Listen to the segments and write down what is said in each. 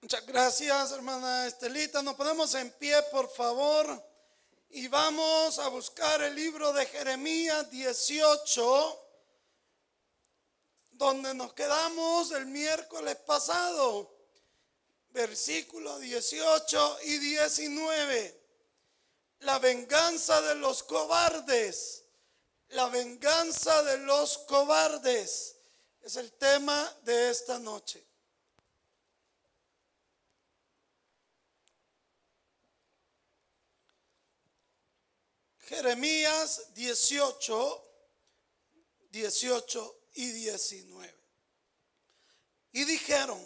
Muchas gracias, hermana Estelita. Nos ponemos en pie, por favor, y vamos a buscar el libro de Jeremías 18, donde nos quedamos el miércoles pasado, versículos 18 y 19. La venganza de los cobardes, la venganza de los cobardes es el tema de esta noche. Jeremías 18, 18 y 19. Y dijeron,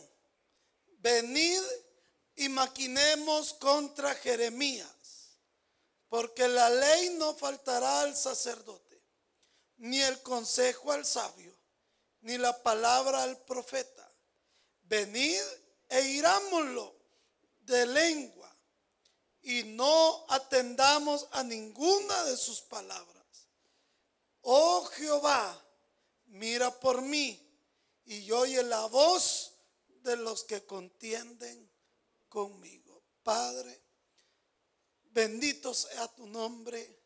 venid y maquinemos contra Jeremías, porque la ley no faltará al sacerdote, ni el consejo al sabio, ni la palabra al profeta. Venid e irámoslo de lengua y no atendamos a ninguna de sus palabras. Oh Jehová, mira por mí y oye la voz de los que contienden conmigo. Padre, bendito sea tu nombre.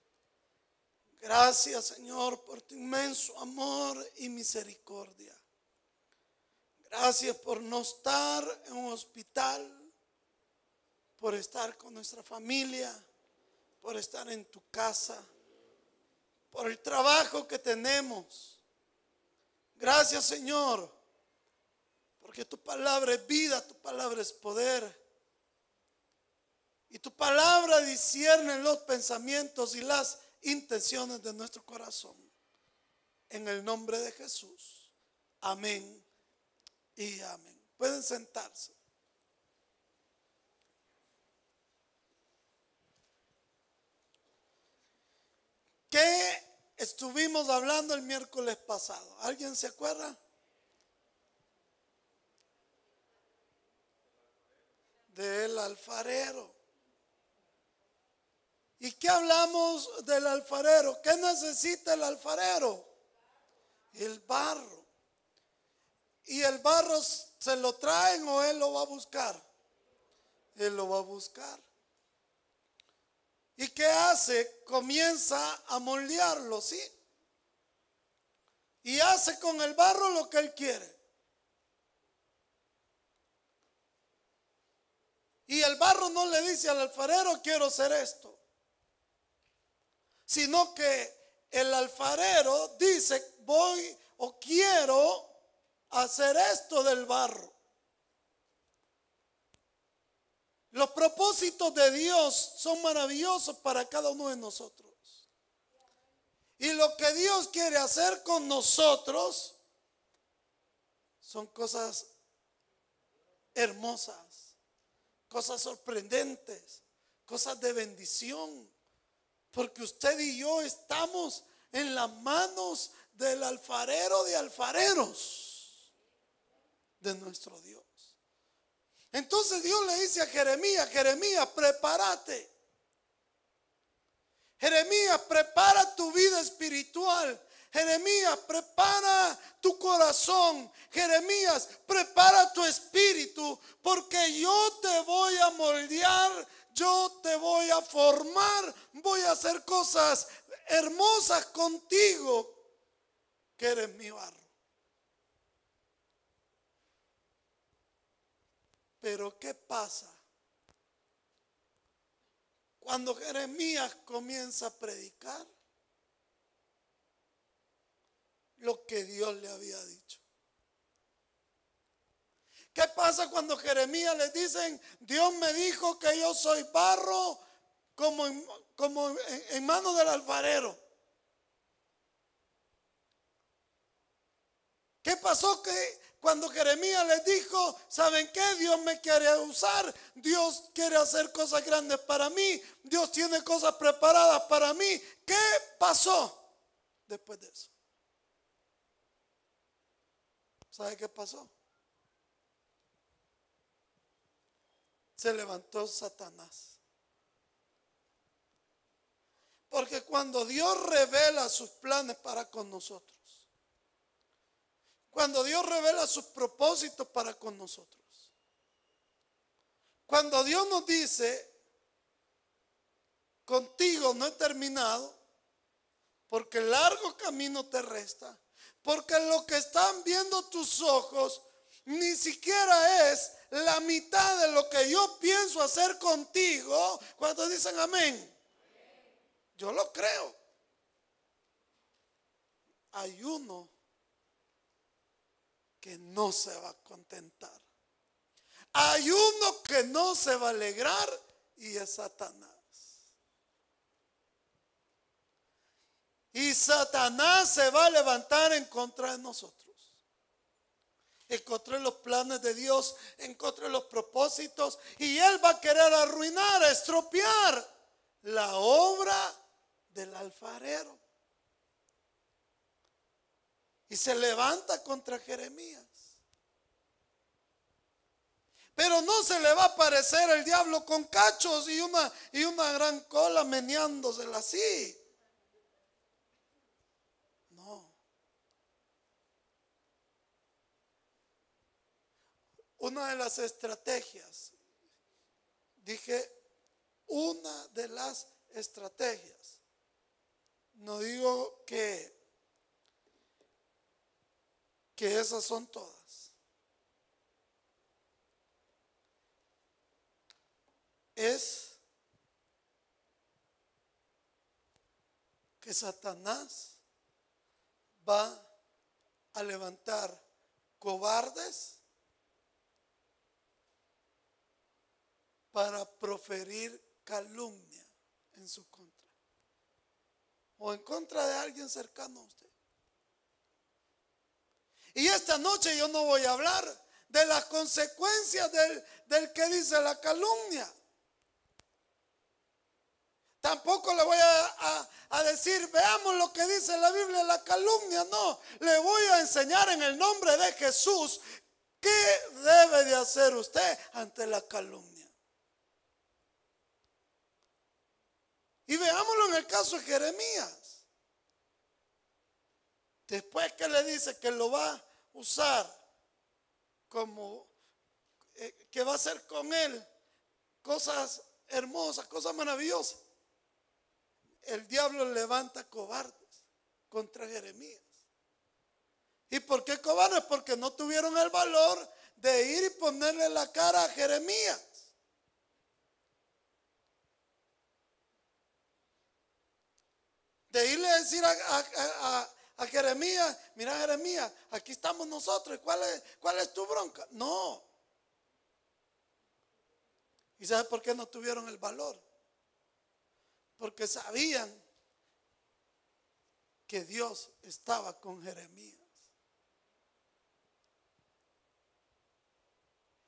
Gracias Señor por tu inmenso amor y misericordia. Gracias por no estar en un hospital por estar con nuestra familia, por estar en tu casa, por el trabajo que tenemos. Gracias Señor, porque tu palabra es vida, tu palabra es poder. Y tu palabra discierne los pensamientos y las intenciones de nuestro corazón. En el nombre de Jesús. Amén y amén. Pueden sentarse. ¿Qué estuvimos hablando el miércoles pasado? ¿Alguien se acuerda? Del alfarero. ¿Y qué hablamos del alfarero? ¿Qué necesita el alfarero? El barro. ¿Y el barro se lo traen o él lo va a buscar? Él lo va a buscar. ¿Y qué hace? Comienza a moldearlo, ¿sí? Y hace con el barro lo que él quiere. Y el barro no le dice al alfarero, quiero hacer esto. Sino que el alfarero dice, voy o quiero hacer esto del barro. Los propósitos de Dios son maravillosos para cada uno de nosotros. Y lo que Dios quiere hacer con nosotros son cosas hermosas, cosas sorprendentes, cosas de bendición. Porque usted y yo estamos en las manos del alfarero de alfareros de nuestro Dios. Entonces Dios le dice a Jeremías, Jeremías, prepárate. Jeremías, prepara tu vida espiritual. Jeremías, prepara tu corazón. Jeremías, prepara tu espíritu, porque yo te voy a moldear, yo te voy a formar, voy a hacer cosas hermosas contigo, que eres mi barro. Pero ¿qué pasa? Cuando Jeremías comienza a predicar lo que Dios le había dicho. ¿Qué pasa cuando Jeremías le dicen, Dios me dijo que yo soy barro como en, como manos del alfarero? ¿Qué pasó que cuando Jeremías les dijo, ¿saben qué? Dios me quiere usar, Dios quiere hacer cosas grandes para mí, Dios tiene cosas preparadas para mí. ¿Qué pasó después de eso? ¿Sabe qué pasó? Se levantó Satanás. Porque cuando Dios revela sus planes para con nosotros, cuando Dios revela sus propósitos para con nosotros. Cuando Dios nos dice, contigo no he terminado, porque largo camino te resta, porque lo que están viendo tus ojos ni siquiera es la mitad de lo que yo pienso hacer contigo. Cuando dicen amén, yo lo creo. Hay uno que no se va a contentar. Hay uno que no se va a alegrar y es Satanás. Y Satanás se va a levantar en contra de nosotros. En contra de los planes de Dios, en contra de los propósitos. Y Él va a querer arruinar, estropear la obra del alfarero. Y se levanta contra Jeremías. Pero no se le va a aparecer el diablo con cachos y una, y una gran cola meneándosela así. Una de las estrategias, dije, una de las estrategias, no digo que, que esas son todas. Es que Satanás va a levantar cobardes para proferir calumnia en su contra o en contra de alguien cercano a usted. Y esta noche yo no voy a hablar de las consecuencias del, que dice la calumnia. Tampoco le voy a, a, decir, veamos lo que dice la Biblia, la calumnia. No, le voy a enseñar en el nombre de Jesús qué debe de hacer usted ante la calumnia. Y veámoslo en el caso de Jeremías. Después que le dice que lo va a usar como, eh, que va a hacer con él cosas hermosas, cosas maravillosas. El diablo levanta cobardes contra Jeremías. ¿Y por qué cobardes? Porque no tuvieron el valor de ir y ponerle la cara a Jeremías. de irle a decir a, Jeremías, mira Jeremías, aquí estamos nosotros, ¿cuál es, ¿cuál es tu bronca? No. ¿Y sabes por qué no tuvieron el valor? Porque sabían que Dios estaba con Jeremías.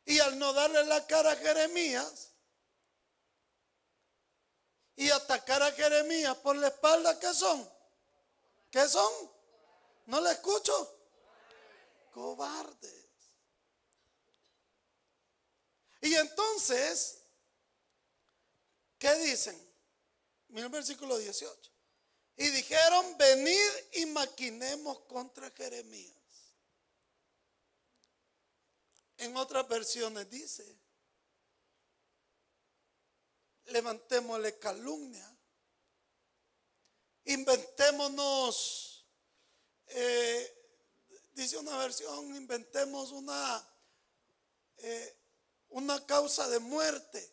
Y al no darle la cara a Jeremías, y atacar a Jeremías por la espalda, ¿qué son? ¿Qué son? ¿No le escucho? Cobardes. Y entonces, ¿qué dicen? Mira el versículo 18. Y dijeron, venid y maquinemos contra Jeremías. En otras versiones dice, levantémosle calumnia, inventémonos, eh, dice una versión, inventemos una, eh, una causa de muerte.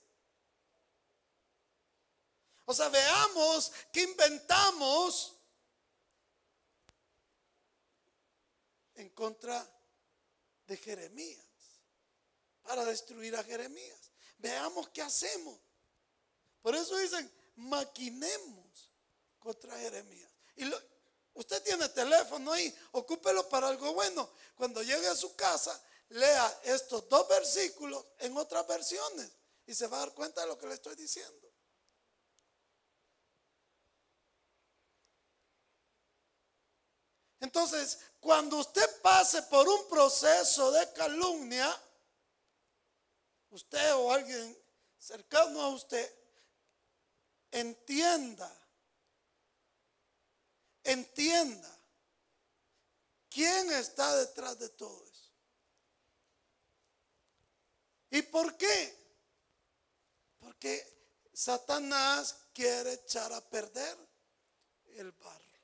O sea, veamos que inventamos en contra de Jeremías para destruir a Jeremías. Veamos qué hacemos. Por eso dicen, maquinemos contra Jeremías. Y usted tiene teléfono ahí, ocúpelo para algo bueno. Cuando llegue a su casa, lea estos dos versículos en otras versiones y se va a dar cuenta de lo que le estoy diciendo. Entonces, cuando usted pase por un proceso de calumnia, usted o alguien cercano a usted, entienda, entienda quién está detrás de todo eso. ¿Y por qué? Satanás quiere echar a perder el barro,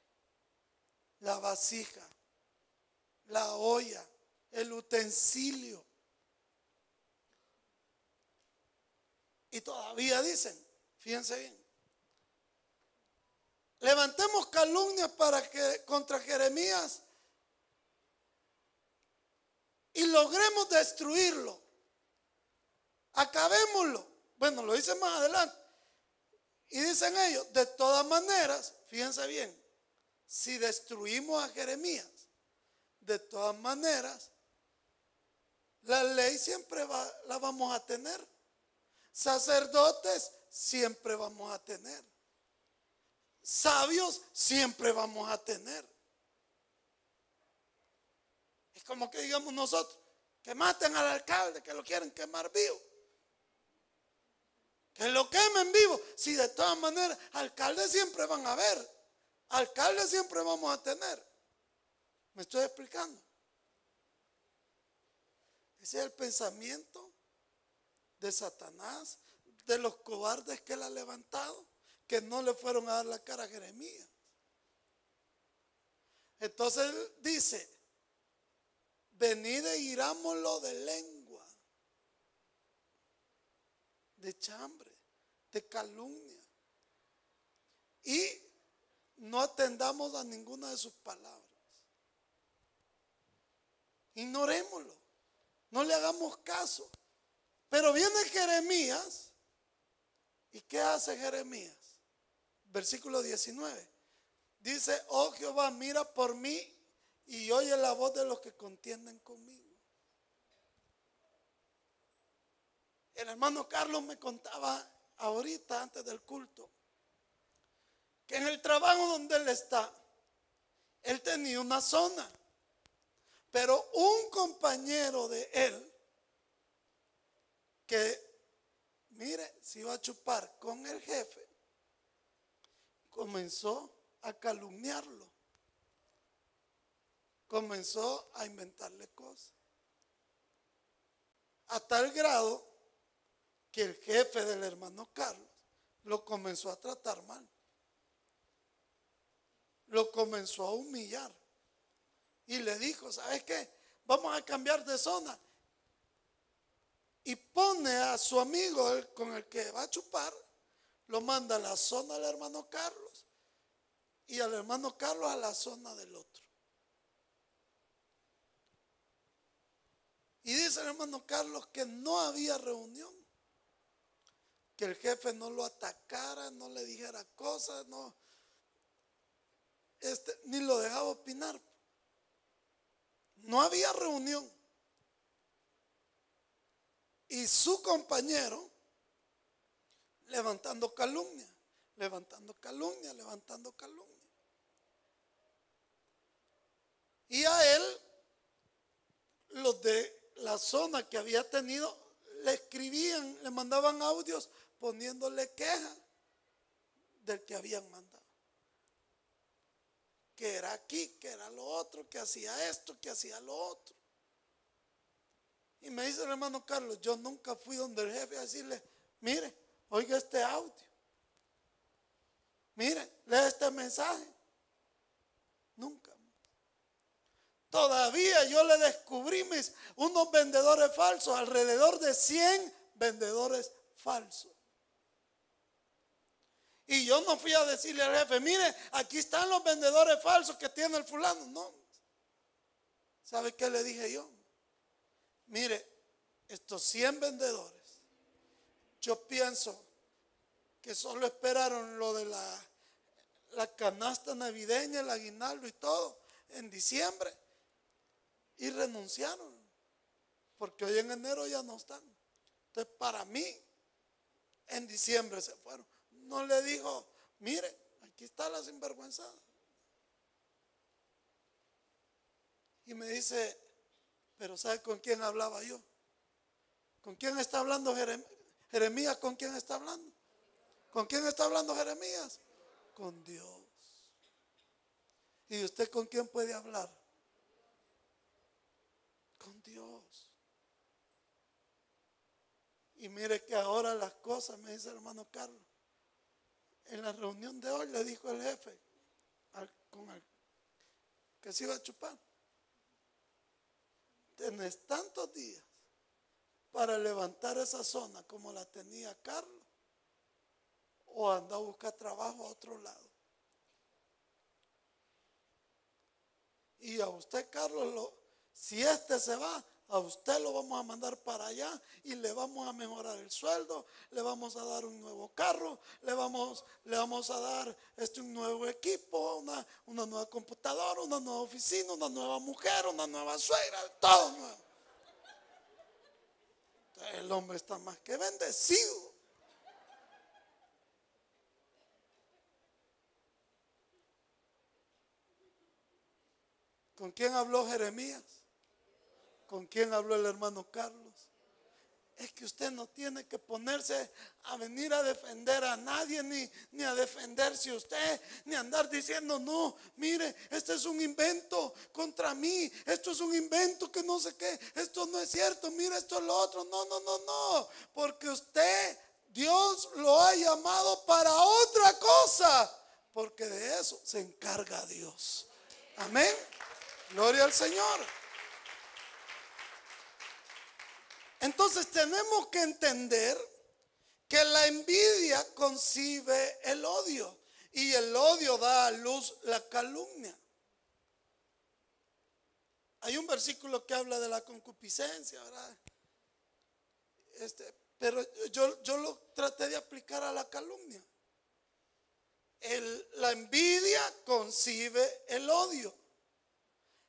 la vasija, la olla, el utensilio. Y todavía dicen, fíjense bien, levantemos calumnias para que contra Jeremías y logremos destruirlo. Acabémoslo. Bueno, lo dicen más adelante. Y dicen ellos, de todas maneras, fíjense bien, si destruimos a Jeremías, de todas maneras, la ley siempre va, la vamos a tener. Sacerdotes siempre vamos a tener. Sabios siempre vamos a tener. Es como que digamos nosotros, que maten al alcalde, que lo quieren quemar vivo. Que lo quemen vivo. Si de todas maneras, alcaldes siempre van a haber. Alcaldes siempre vamos a tener. ¿Me estoy explicando? Ese es el pensamiento de Satanás, de los cobardes que él ha levantado, que no le fueron a dar la cara a Jeremías. Entonces él dice, venid e irámoslo de lengua, de chambre, de calumnia. Y no atendamos a ninguna de sus palabras. Ignorémoslo. No le hagamos caso. Pero viene Jeremías. ¿Y qué hace Jeremías? Versículo 19. Dice, oh Jehová, mira por mí y oye la voz de los que contienden conmigo. El hermano Carlos me contaba ahorita, antes del culto, que en el trabajo donde él está, él tenía una zona pero un compañero de él, que, mire, se iba a chupar con el jefe, comenzó a calumniarlo. Comenzó a inventarle cosas. A tal grado que el jefe del hermano Carlos lo comenzó a tratar mal. Lo comenzó a humillar y le dijo, ¿sabes qué? Vamos a cambiar de zona. Y pone a su amigo con el que va a chupar, lo manda a la zona del hermano Carlos y al hermano Carlos a la zona del otro. Y dice el hermano Carlos que no había reunión, que el jefe no lo atacara, no le dijera cosas, no, este, ni lo dejaba opinar. No había reunión. Y su compañero levantando calumnia, levantando calumnia, levantando calumnia. Y a él, los de la zona que había tenido, le escribían, le mandaban audios poniéndole queja del que habían mandado que era aquí, que era lo otro, que hacía esto, que hacía lo otro. Y me dice el hermano Carlos, yo nunca fui donde el jefe a decirle, mire, oiga este audio. Mire, lea este mensaje. Nunca. Todavía yo le descubrí mis, unos vendedores falsos, alrededor de 100 vendedores falsos. Y yo no fui a decirle al jefe, mire, aquí están los vendedores falsos que tiene el fulano. No. ¿Sabe qué le dije yo? Mire, estos 100 vendedores, yo pienso que solo esperaron lo de la, la canasta navideña, el aguinaldo y todo en diciembre y renunciaron. Porque hoy en enero ya no están. Entonces, para mí, en diciembre se fueron no le dijo, mire, aquí está la sinvergüenza. Y me dice, pero ¿sabe con quién hablaba yo? ¿Con quién está hablando Jeremías? ¿Con quién está hablando? ¿Con quién está hablando Jeremías? Con Dios. ¿Y usted con quién puede hablar? Con Dios. Y mire que ahora las cosas, me dice el hermano Carlos, en la reunión de hoy le dijo el jefe que se iba a chupar, tenés tantos días para levantar esa zona como la tenía Carlos o anda a buscar trabajo a otro lado. Y a usted, Carlos, lo, si este se va, a usted lo vamos a mandar para allá y le vamos a mejorar el sueldo, le vamos a dar un nuevo carro, le vamos, le vamos a dar este, un nuevo equipo, una, una nueva computadora, una nueva oficina, una nueva mujer, una nueva suegra, todo nuevo. El hombre está más que bendecido. ¿Con quién habló Jeremías? ¿Con quién habló el hermano Carlos? Es que usted no tiene que ponerse a venir a defender a nadie, ni, ni a defenderse usted, ni andar diciendo, no, mire, este es un invento contra mí, esto es un invento que no sé qué, esto no es cierto, mire, esto es lo otro. No, no, no, no, porque usted, Dios lo ha llamado para otra cosa, porque de eso se encarga Dios. Amén. Gloria al Señor. Entonces tenemos que entender que la envidia concibe el odio y el odio da a luz la calumnia. Hay un versículo que habla de la concupiscencia, ¿verdad? Este, pero yo, yo lo traté de aplicar a la calumnia. la envidia concibe el odio.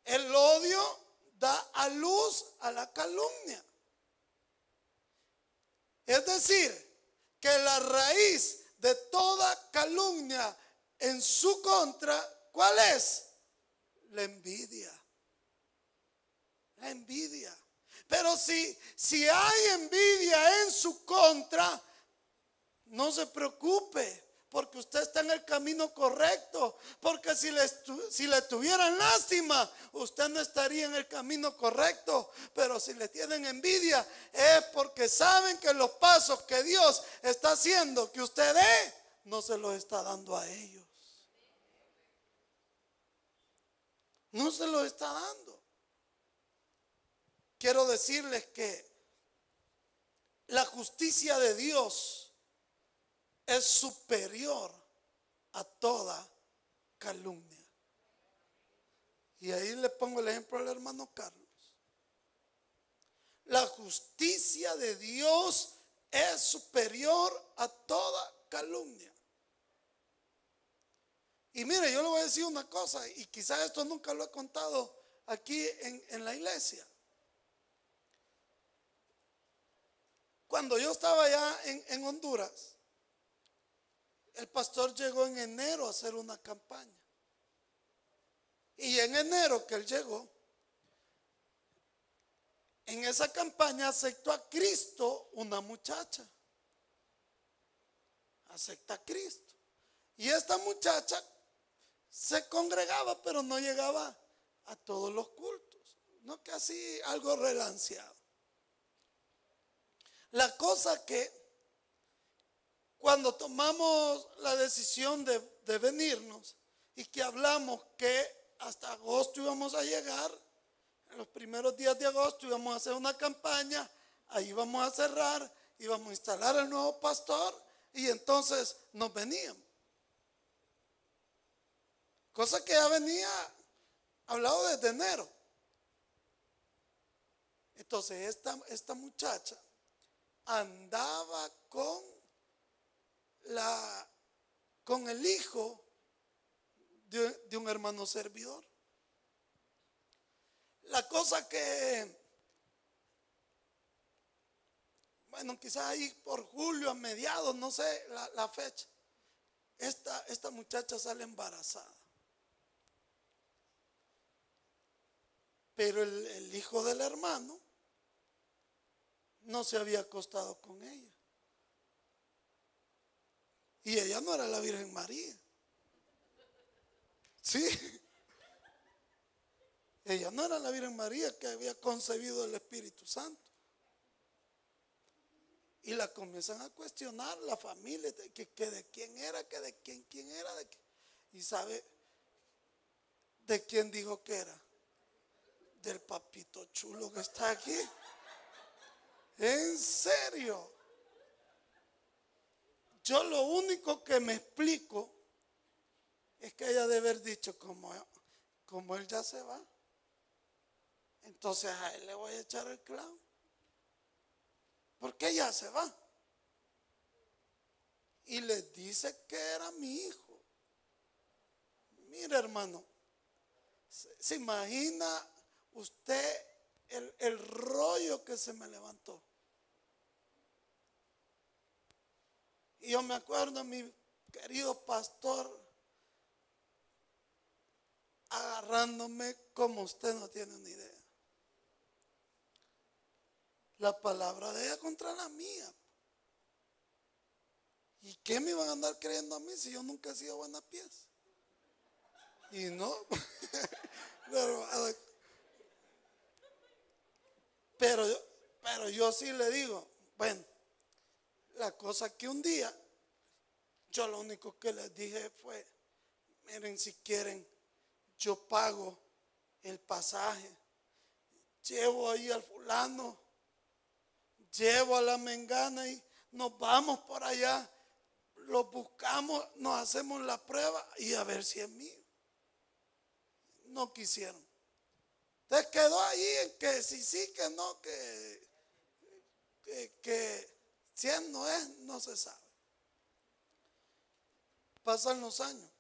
El odio da a luz a la calumnia. Es decir, que la raíz de toda calumnia en su contra, ¿cuál es? La envidia. La envidia. Pero si, si hay envidia en su contra, no se preocupe porque usted está en el camino correcto. Porque si le, si le tuvieran lástima, usted no estaría en el camino correcto. Pero si le tienen envidia, es porque saben que los pasos que Dios está haciendo que usted dé, no se los está dando a ellos. No se los está dando. Quiero decirles que la justicia de Dios es superior a toda calumnia. Y ahí le pongo el ejemplo al hermano Carlos. La justicia de Dios es superior a toda calumnia. Y mire, yo le voy a decir una cosa, y quizás esto nunca lo he contado aquí en, la iglesia. Cuando yo estaba allá en, en Honduras, el pastor llegó en enero a hacer una campaña. Y en enero que él llegó, en esa campaña aceptó a Cristo una muchacha. Acepta a Cristo. Y esta muchacha se congregaba, pero no llegaba a todos los cultos. No así algo relanceado. La cosa que cuando tomamos la decisión de, venirnos y que hablamos que hasta agosto íbamos a llegar, en los primeros días de agosto íbamos a hacer una campaña, ahí vamos a cerrar, íbamos a instalar el nuevo pastor y entonces nos veníamos. Cosa que ya venía hablado desde enero. Entonces esta, esta muchacha andaba con la, con el hijo de, un hermano servidor. La cosa que, bueno, quizás ahí por julio, a mediados, no sé la, fecha, esta, esta muchacha sale embarazada. Pero el, el, hijo del hermano no se había acostado con ella. Y ella no era la Virgen María. Sí. Ella no era la Virgen María que había concebido el Espíritu Santo. Y la comienzan a cuestionar la familia, que, de quién era, que de quién, quién era. De Y sabe de quién dijo que era. Del papito chulo que está aquí. En serio. Yo lo único que me explico es que ella debe haber dicho, como, como él ya se va, entonces a él le voy a echar el clavo. Porque ya se va. Y le dice que era mi hijo. Mire hermano, ¿se imagina usted el, el rollo que se me levantó? Y yo me acuerdo, mi querido pastor, agarrándome como usted no tiene ni idea. La palabra de ella contra la mía. ¿Y qué me iban a andar creyendo a mí si yo nunca he sido buena pieza? Y no. pero, pero, pero yo sí le digo, bueno, la cosa que un día, yo lo único que les dije fue, miren si quieren, yo pago el pasaje, llevo ahí al fulano, llevo a la mengana y nos vamos por allá, lo buscamos, nos hacemos la prueba y a ver si es mío. No quisieron. Entonces quedó ahí en que sí, sí, que no, que, que si él no es, no se sabe. Pasan los años.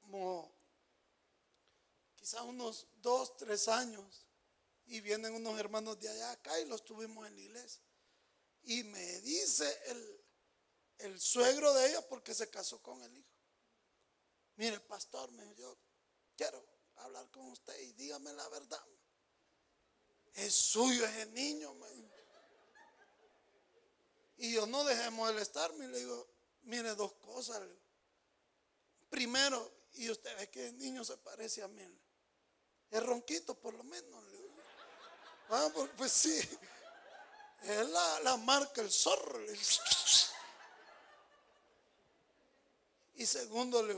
Como quizás unos dos, tres años. Y vienen unos hermanos de allá acá y los tuvimos en la iglesia. Y me dice el, suegro de ella porque se casó con el hijo. Mire, pastor, me yo quiero hablar con usted y dígame la verdad. Es suyo ese niño. Me y yo no dejé de estarme. Le digo, mire dos cosas. Primero, y usted ve que el niño se parece a mí. Es ronquito por lo menos. Ah, pues, pues, sí. Es la, marca, el zorro. Y segundo, le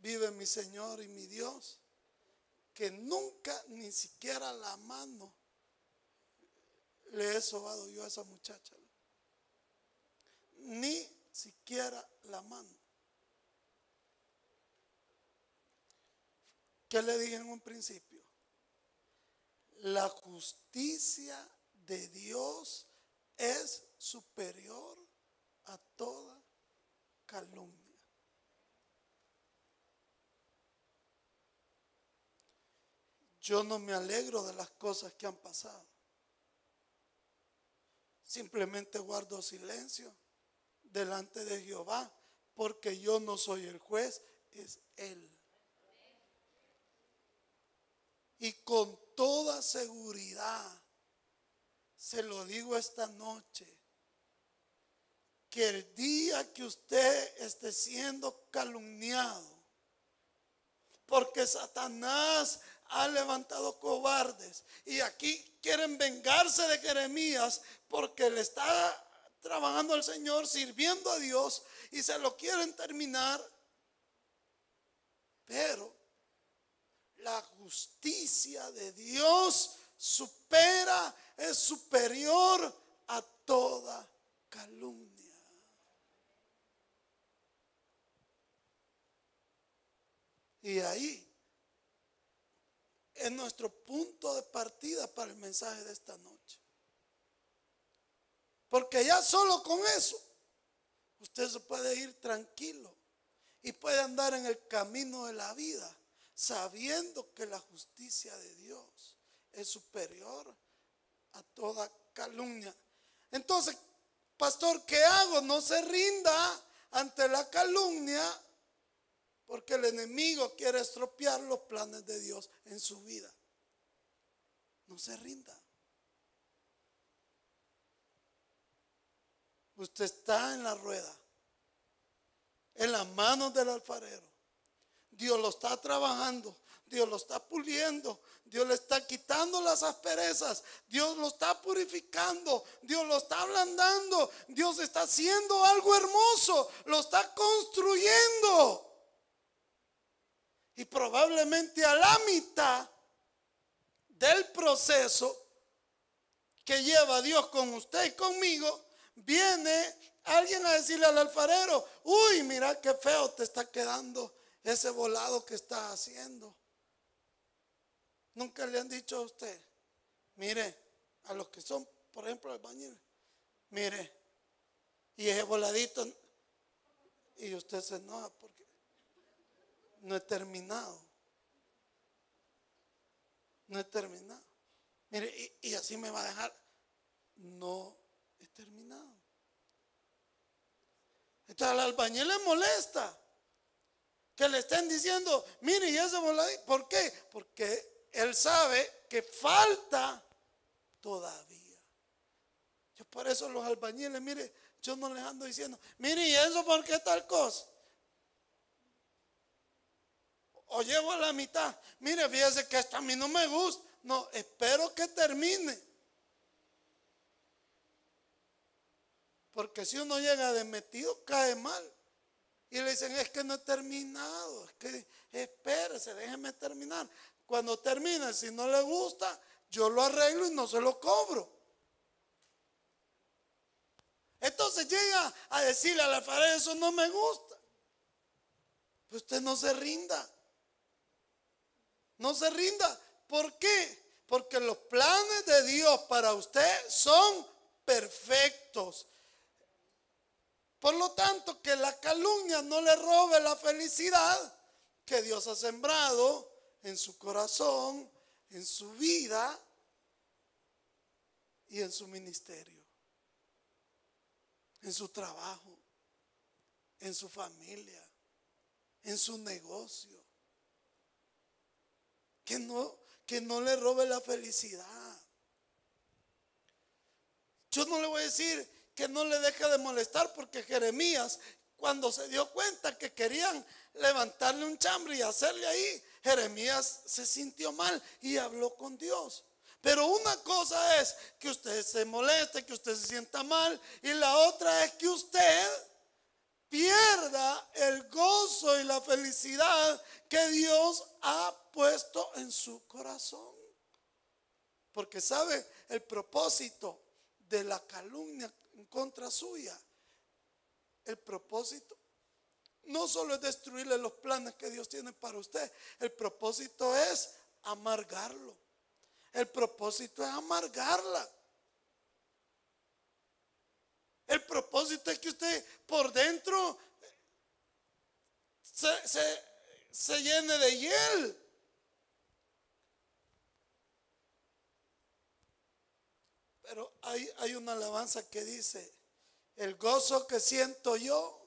vive mi Señor y mi Dios, que nunca ni siquiera la mano le he sobado yo a esa muchacha. Ni siquiera la mano. ¿Qué le dije en un principio? La justicia de Dios es superior a toda calumnia. Yo no me alegro de las cosas que han pasado. Simplemente guardo silencio delante de Jehová, porque yo no soy el juez, es Él. Y con toda seguridad, se lo digo esta noche, que el día que usted esté siendo calumniado, porque Satanás ha levantado cobardes. Y aquí quieren vengarse de Jeremías porque le está trabajando al Señor, sirviendo a Dios y se lo quieren terminar. Pero la justicia de Dios supera, es superior a toda calumnia. Y ahí es nuestro punto de partida para el mensaje de esta noche. Porque ya solo con eso, usted se puede ir tranquilo y puede andar en el camino de la vida sabiendo que la justicia de Dios es superior a toda calumnia. Entonces, pastor, ¿qué hago? No se rinda ante la calumnia porque el enemigo quiere estropear los planes de Dios en su vida. No se rinda. Usted está en la rueda, en las manos del alfarero. Dios lo está trabajando. Dios lo está puliendo, Dios le está quitando las asperezas, Dios lo está purificando, Dios lo está ablandando, Dios está haciendo algo hermoso, lo está construyendo. Y probablemente a la mitad del proceso que lleva Dios con usted y conmigo, viene alguien a decirle al alfarero, uy, mira qué feo te está quedando ese volado que está haciendo. Nunca le han dicho a usted, mire, a los que son, por ejemplo, albañiles, mire, y ese voladito, y usted se enoja porque no he terminado. No he terminado. Mire, y, y así me va a dejar. No terminado. Entonces al albañil le molesta que le estén diciendo, mire, y ese voladito, ¿por qué? Porque él sabe que falta todavía. Yo por eso los albañiles, mire, yo no les ando diciendo, mire, ¿y eso por qué tal cosa? O llego a la mitad, mire, fíjese que esto a mí no me gusta. No, espero que termine. Porque si uno llega de metido, cae mal. Y le dicen, es que no he terminado, es que espérese, déjeme terminar. Cuando termine, si no le gusta, yo lo arreglo y no se lo cobro. Entonces llega a decirle al alfarero, eso no me gusta. Pues usted no se rinda. No se rinda. ¿Por qué? Porque los planes de Dios para usted son perfectos. Por lo tanto, que la calumnia no le robe la felicidad que Dios ha sembrado en su corazón, en su vida y en su ministerio, en su trabajo, en su familia, en su negocio. Que no, que no le robe la felicidad. Yo no le voy a decir que no le deje de molestar porque Jeremías, cuando se dio cuenta que querían levantarle un chambre y hacerle ahí, Jeremías se sintió mal y habló con Dios. Pero una cosa es que usted se moleste, que usted se sienta mal, y la otra es que usted pierda el gozo y la felicidad que Dios ha puesto en su corazón. Porque sabe el propósito de la calumnia en contra suya. El propósito no solo es destruirle los planes que Dios tiene para usted, el propósito es amargarlo. El propósito es amargarla. El propósito es que usted por dentro se, llene de hiel. Pero hay, hay una alabanza que dice, el gozo que siento yo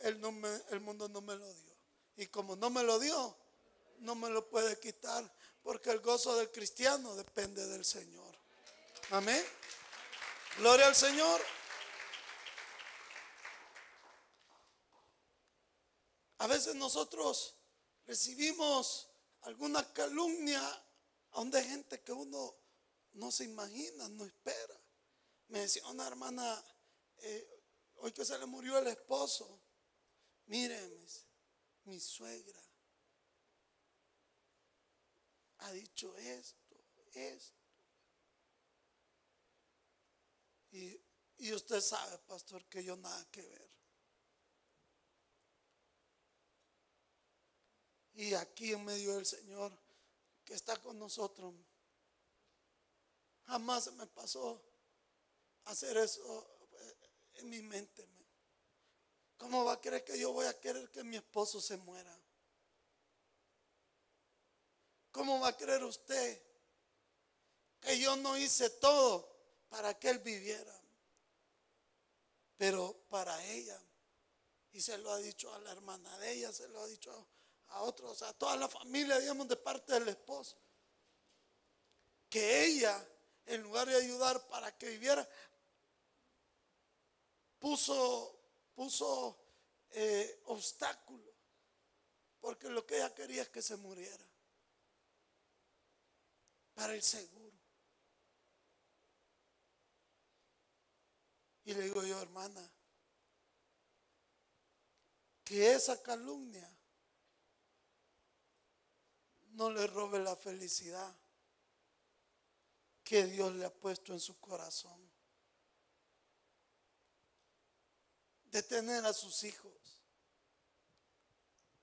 el, mundo no me lo dio. Y como no me lo dio, no me lo puede quitar, porque el gozo del cristiano depende del Señor. Amén. Gloria al Señor. A veces nosotros recibimos alguna calumnia donde hay gente que uno no se imagina, no espera. Me decía una hermana, eh, hoy que se le murió el esposo, Miren, mi suegra ha dicho esto, esto. Y, y usted sabe, pastor, que yo nada que ver. Y aquí en medio del Señor que está con nosotros, jamás se me pasó hacer eso en mi mente. ¿Cómo va a creer que yo voy a querer que mi esposo se muera? ¿Cómo va a creer usted que yo no hice todo para que él viviera? Pero para ella, y se lo ha dicho a la hermana de ella, se lo ha dicho a, otros, a toda la familia, digamos, de parte del esposo, que ella, en lugar de ayudar para que viviera, puso puso eh, obstáculos, porque lo que ella quería es que se muriera. para el seguro. Y le digo yo, hermana, que esa calumnia no le robe la felicidad que Dios le ha puesto en su corazón. De tener a sus hijos.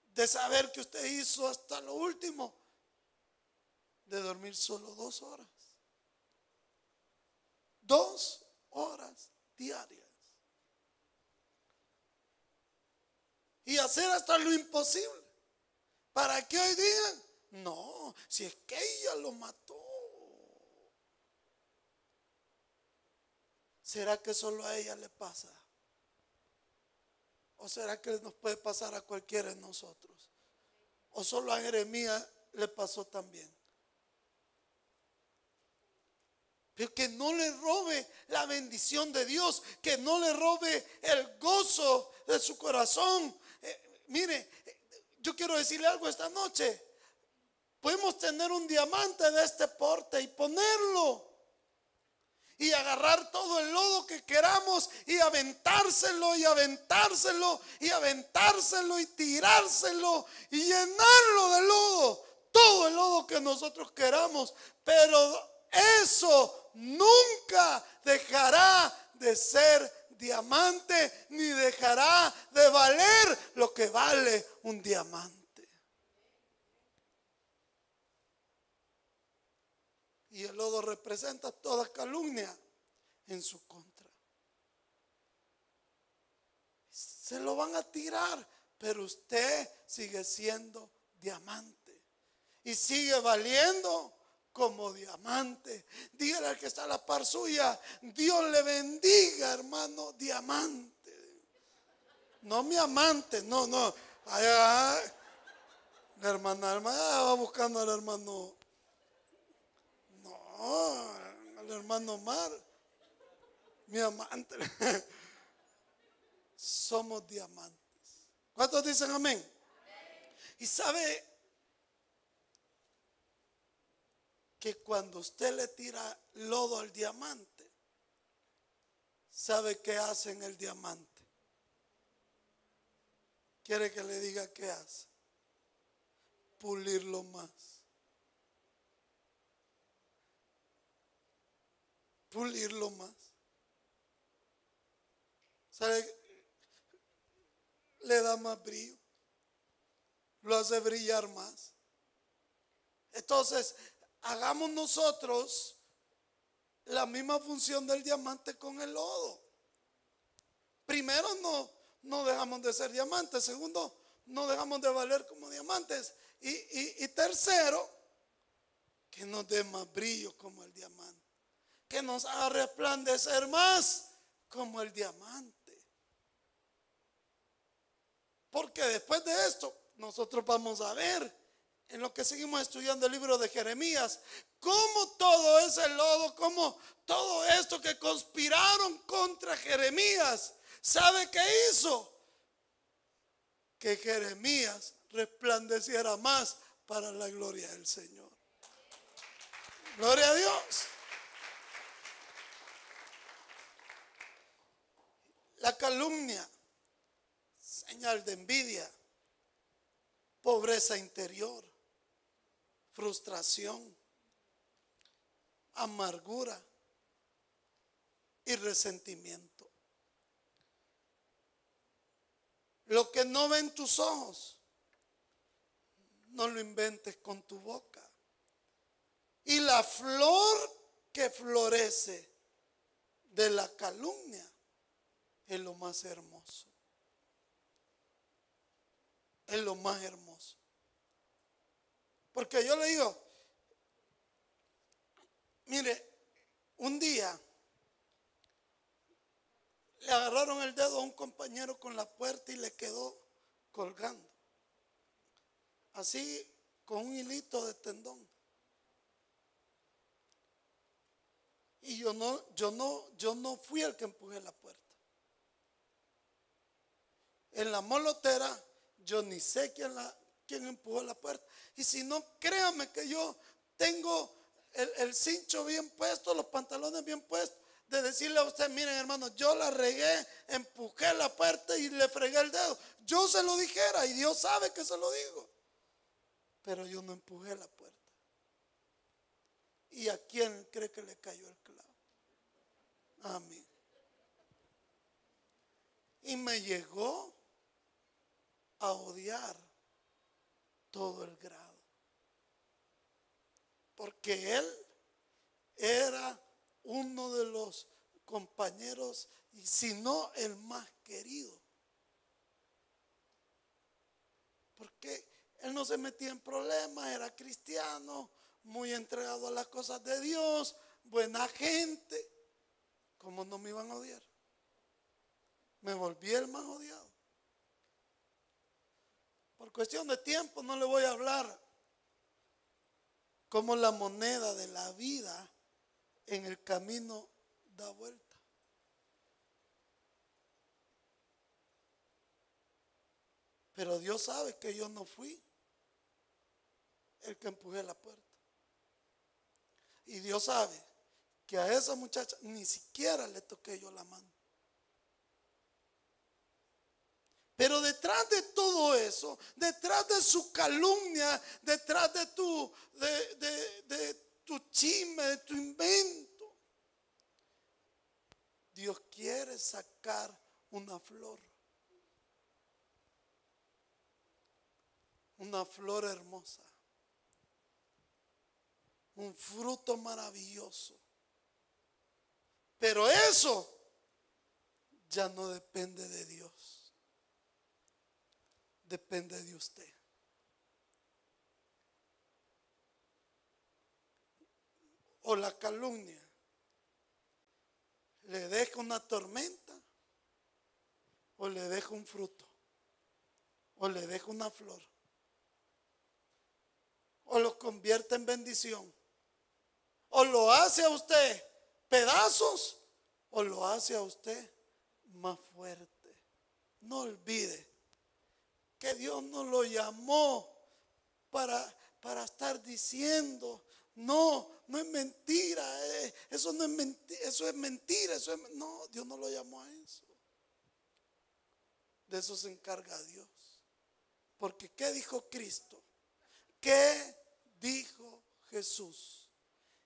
De saber que usted hizo hasta lo último. De dormir solo dos horas. Dos horas diarias. Y hacer hasta lo imposible. Para que hoy digan, no, si es que ella lo mató. ¿Será que solo a ella le pasa? ¿O será que nos puede pasar a cualquiera de nosotros? ¿O solo a Jeremías le pasó también? Pero que no le robe la bendición de Dios, que no le robe el gozo de su corazón. Eh, mire, yo quiero decirle algo esta noche. Podemos tener un diamante de este porte y ponerlo. Y agarrar todo el lodo que queramos y aventárselo y aventárselo y aventárselo y tirárselo y llenarlo de lodo. Todo el lodo que nosotros queramos. Pero eso nunca dejará de ser diamante ni dejará de valer lo que vale un diamante. Y el lodo representa toda calumnia en su contra. Se lo van a tirar, pero usted sigue siendo diamante y sigue valiendo como diamante. Dígale al que está a la par suya, Dios le bendiga, hermano, diamante. No mi amante, no, no. Allá, la hermana, hermana va buscando al hermano al hermano Omar, mi amante. Somos diamantes. ¿Cuántos dicen amén? Y sabe que cuando usted le tira lodo al diamante, ¿sabe qué hace en el diamante? ¿Quiere que le diga qué hace? Pulirlo más. Pulirlo más. ¿Sabe? Le da más brillo. Lo hace brillar más. Entonces, hagamos nosotros la misma función del diamante con el lodo. Primero, no, no dejamos de ser diamantes. Segundo, no dejamos de valer como diamantes. Y, y tercero, que nos dé más brillo como el diamante que nos haga resplandecer más como el diamante. Porque después de esto, nosotros vamos a ver en lo que seguimos estudiando el libro de Jeremías, cómo todo ese lodo, cómo todo esto que conspiraron contra Jeremías, ¿sabe qué hizo? Que Jeremías resplandeciera más para la gloria del Señor. Gloria a Dios. La calumnia, señal de envidia, pobreza interior, frustración, amargura y resentimiento. Lo que no ven tus ojos, no lo inventes con tu boca. Y la flor que florece de la calumnia es lo más hermoso. Es lo más hermoso. Porque yo le digo, mire, un día le agarraron el dedo a un compañero con la puerta y le quedó colgando. Así con un hilito de tendón. Y yo no, yo no, yo no fui el que empujé la puerta en la molotera, yo ni sé quién, quién empujó la puerta. Y si no, créame que yo tengo el, el cincho bien puesto, los pantalones bien puestos, de decirle a usted, miren hermano, yo la regué, empujé la puerta y le fregué el dedo. Yo se lo dijera y Dios sabe que se lo digo. Pero yo no empujé la puerta. ¿Y a quién cree que le cayó el clavo? A mí. Y me llegó a odiar todo el grado. Porque él era uno de los compañeros, y si no el más querido. Porque él no se metía en problemas, era cristiano, muy entregado a las cosas de Dios, buena gente. ¿Cómo no me iban a odiar? Me volví el más odiado. Cuestión de tiempo no le voy a hablar como la moneda de la vida en el camino da vuelta. Pero Dios sabe que yo no fui el que empujé la puerta. Y Dios sabe que a esa muchacha ni siquiera le toqué yo la mano. Pero detrás de todo eso, detrás de su calumnia, detrás de tu, de, de tu chisme, de tu invento, Dios quiere sacar una flor. Una flor hermosa un fruto maravilloso. Pero eso ya no depende de Dios. Depende de usted. O la calumnia. Le deja una tormenta o le deja un fruto o le deja una flor o lo convierte en bendición o lo hace a usted pedazos o lo hace a usted más fuerte. No olvide que Dios no lo llamó para, para estar diciendo, no, no es mentira, eh, eso no es mentira, eso es mentira, eso no, Dios no lo llamó a eso. De eso se encarga Dios. Porque ¿qué dijo Cristo? ¿Qué dijo Jesús?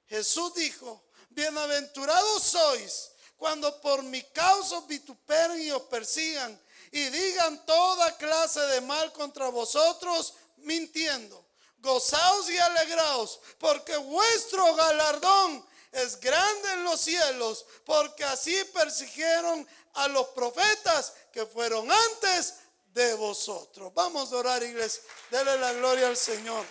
Jesús dijo, bienaventurados sois cuando por mi causa os vituperen y os persigan y digan toda clase de mal contra vosotros mintiendo. Gozaos y alegraos, porque vuestro galardón es grande en los cielos, porque así persiguieron a los profetas que fueron antes de vosotros. Vamos a orar, iglesia. Dele la gloria al Señor.